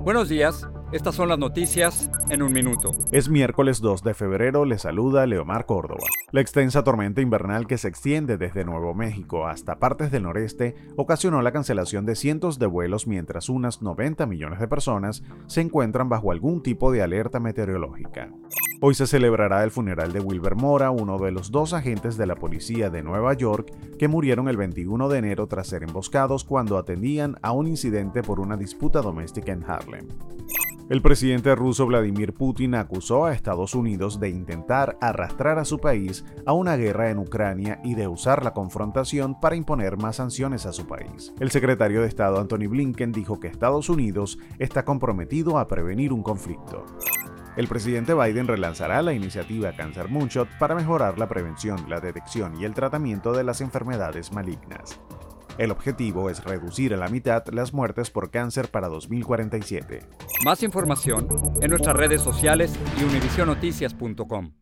Buenos días, estas son las noticias en un minuto. Es miércoles 2 de febrero, le saluda Leomar Córdoba. La extensa tormenta invernal que se extiende desde Nuevo México hasta partes del noreste ocasionó la cancelación de cientos de vuelos mientras unas 90 millones de personas se encuentran bajo algún tipo de alerta meteorológica. Hoy se celebrará el funeral de Wilber Mora, uno de los dos agentes de la policía de Nueva York que murieron el 21 de enero tras ser emboscados cuando atendían a un incidente por una disputa doméstica en Harlem. El presidente ruso Vladimir Putin acusó a Estados Unidos de intentar arrastrar a su país a una guerra en Ucrania y de usar la confrontación para imponer más sanciones a su país. El secretario de Estado Anthony Blinken dijo que Estados Unidos está comprometido a prevenir un conflicto. El presidente Biden relanzará la iniciativa Cancer Moonshot para mejorar la prevención, la detección y el tratamiento de las enfermedades malignas. El objetivo es reducir a la mitad las muertes por cáncer para 2047. Más información en nuestras redes sociales y univisionoticias.com.